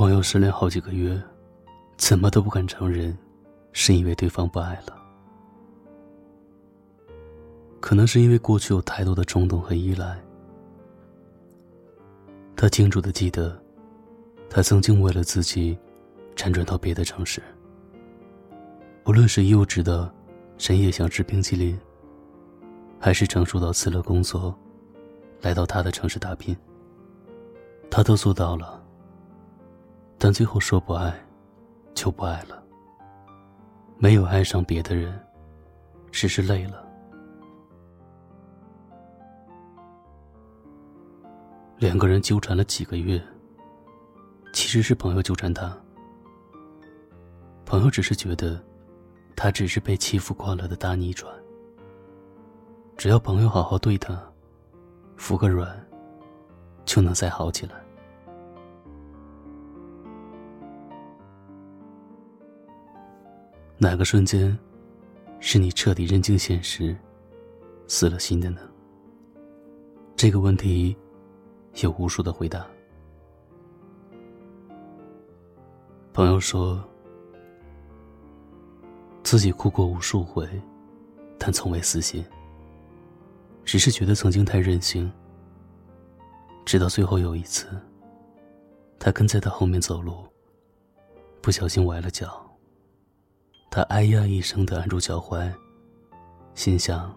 朋友失恋好几个月，怎么都不敢承认，是因为对方不爱了。可能是因为过去有太多的冲动和依赖。他清楚的记得，他曾经为了自己，辗转到别的城市。无论是幼稚的深夜想吃冰淇淋，还是成熟到辞了工作，来到他的城市打拼，他都做到了。但最后说不爱，就不爱了。没有爱上别的人，只是累了。两个人纠缠了几个月，其实是朋友纠缠他。朋友只是觉得，他只是被欺负惯了的大逆转。只要朋友好好对他，服个软，就能再好起来。哪个瞬间，是你彻底认清现实，死了心的呢？这个问题，有无数的回答。朋友说，自己哭过无数回，但从未死心。只是觉得曾经太任性。直到最后有一次，他跟在他后面走路，不小心崴了脚。他哎呀一声的按住脚踝，心想：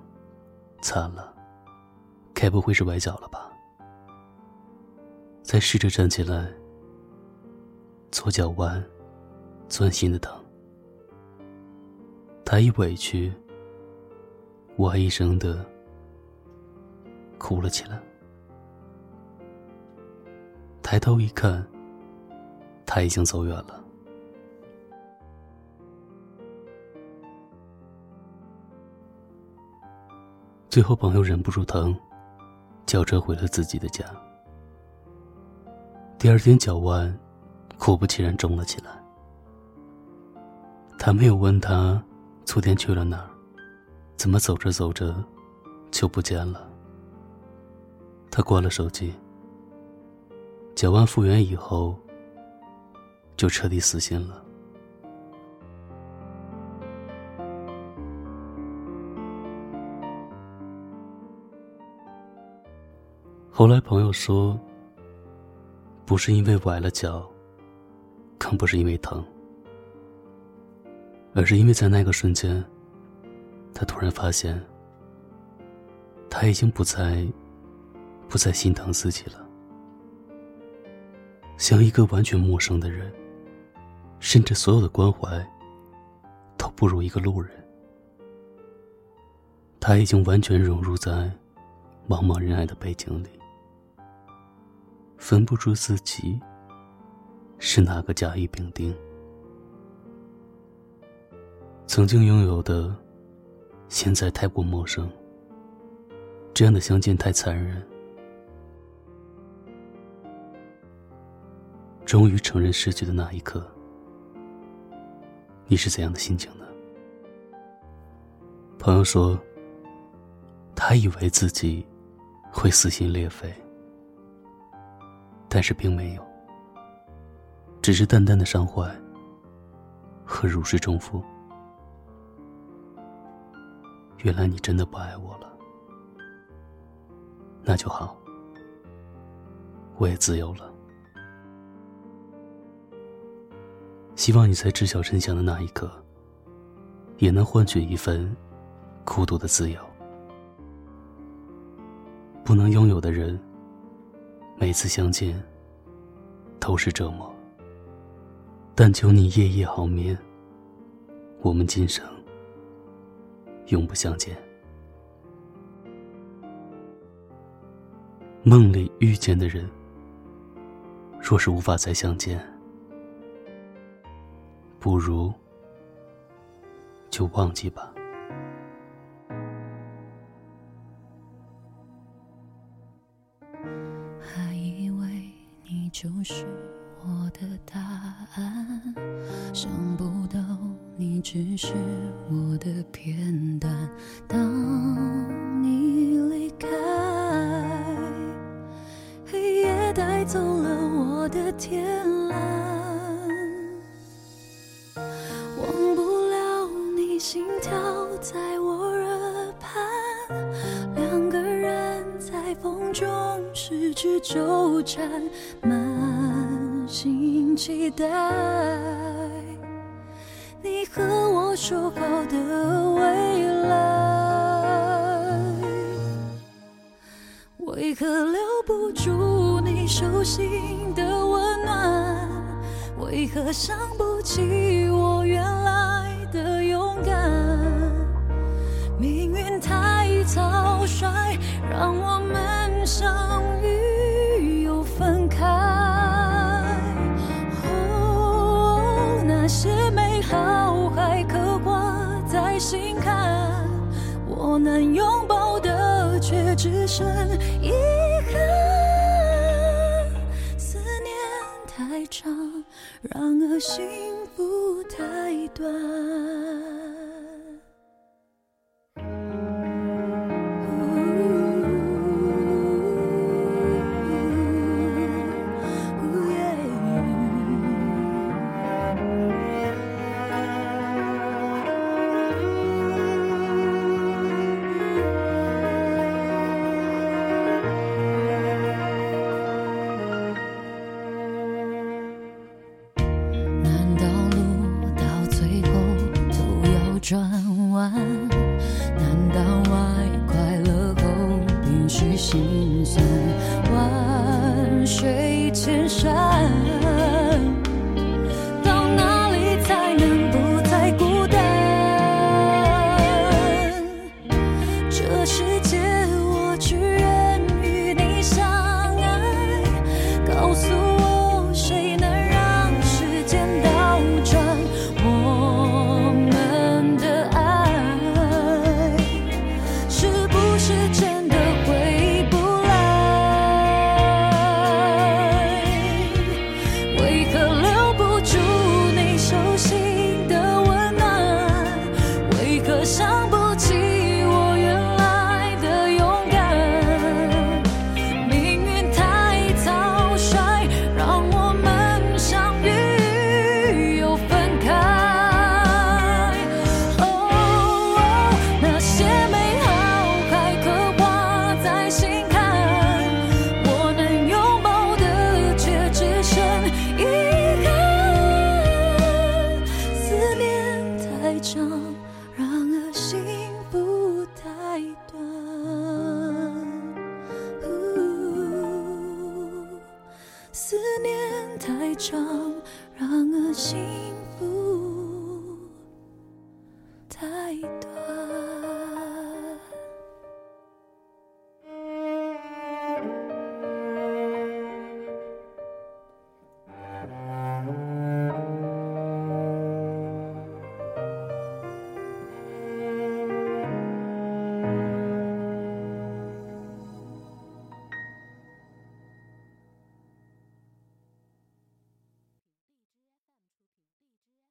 惨了，该不会是崴脚了吧？再试着站起来，左脚弯，钻心的疼。他一委屈，哇一声的哭了起来。抬头一看，他已经走远了。最后，朋友忍不住疼，叫车回了自己的家。第二天，脚腕果不其然肿了起来。他没有问他昨天去了哪儿，怎么走着走着就不见了。他关了手机。脚腕复原以后，就彻底死心了。后来朋友说，不是因为崴了脚，更不是因为疼，而是因为在那个瞬间，他突然发现，他已经不再，不再心疼自己了，像一个完全陌生的人，甚至所有的关怀，都不如一个路人，他已经完全融入在茫茫人海的背景里。分不出自己是哪个甲乙丙丁。曾经拥有的，现在太过陌生。这样的相见太残忍。终于承认失去的那一刻，你是怎样的心情呢？朋友说，他以为自己会撕心裂肺。但是并没有，只是淡淡的伤怀和如释重负。原来你真的不爱我了，那就好，我也自由了。希望你在知晓真相的那一刻，也能换取一份孤独的自由。不能拥有的人。每次相见都是折磨，但求你夜夜好眠。我们今生永不相见。梦里遇见的人，若是无法再相见，不如就忘记吧。想不到你只是我的片段。当你离开，黑夜带走了我。的天蓝，忘不了你心跳在我耳畔，两个人在风中失去纠缠，满心期待和我说好的未来，为何留不住你手心的温暖？为何伤不起我原来的勇敢？命运太草率，让我难拥抱的却只剩遗憾。思念太长，然而幸福太短。心酸？万水千山，心。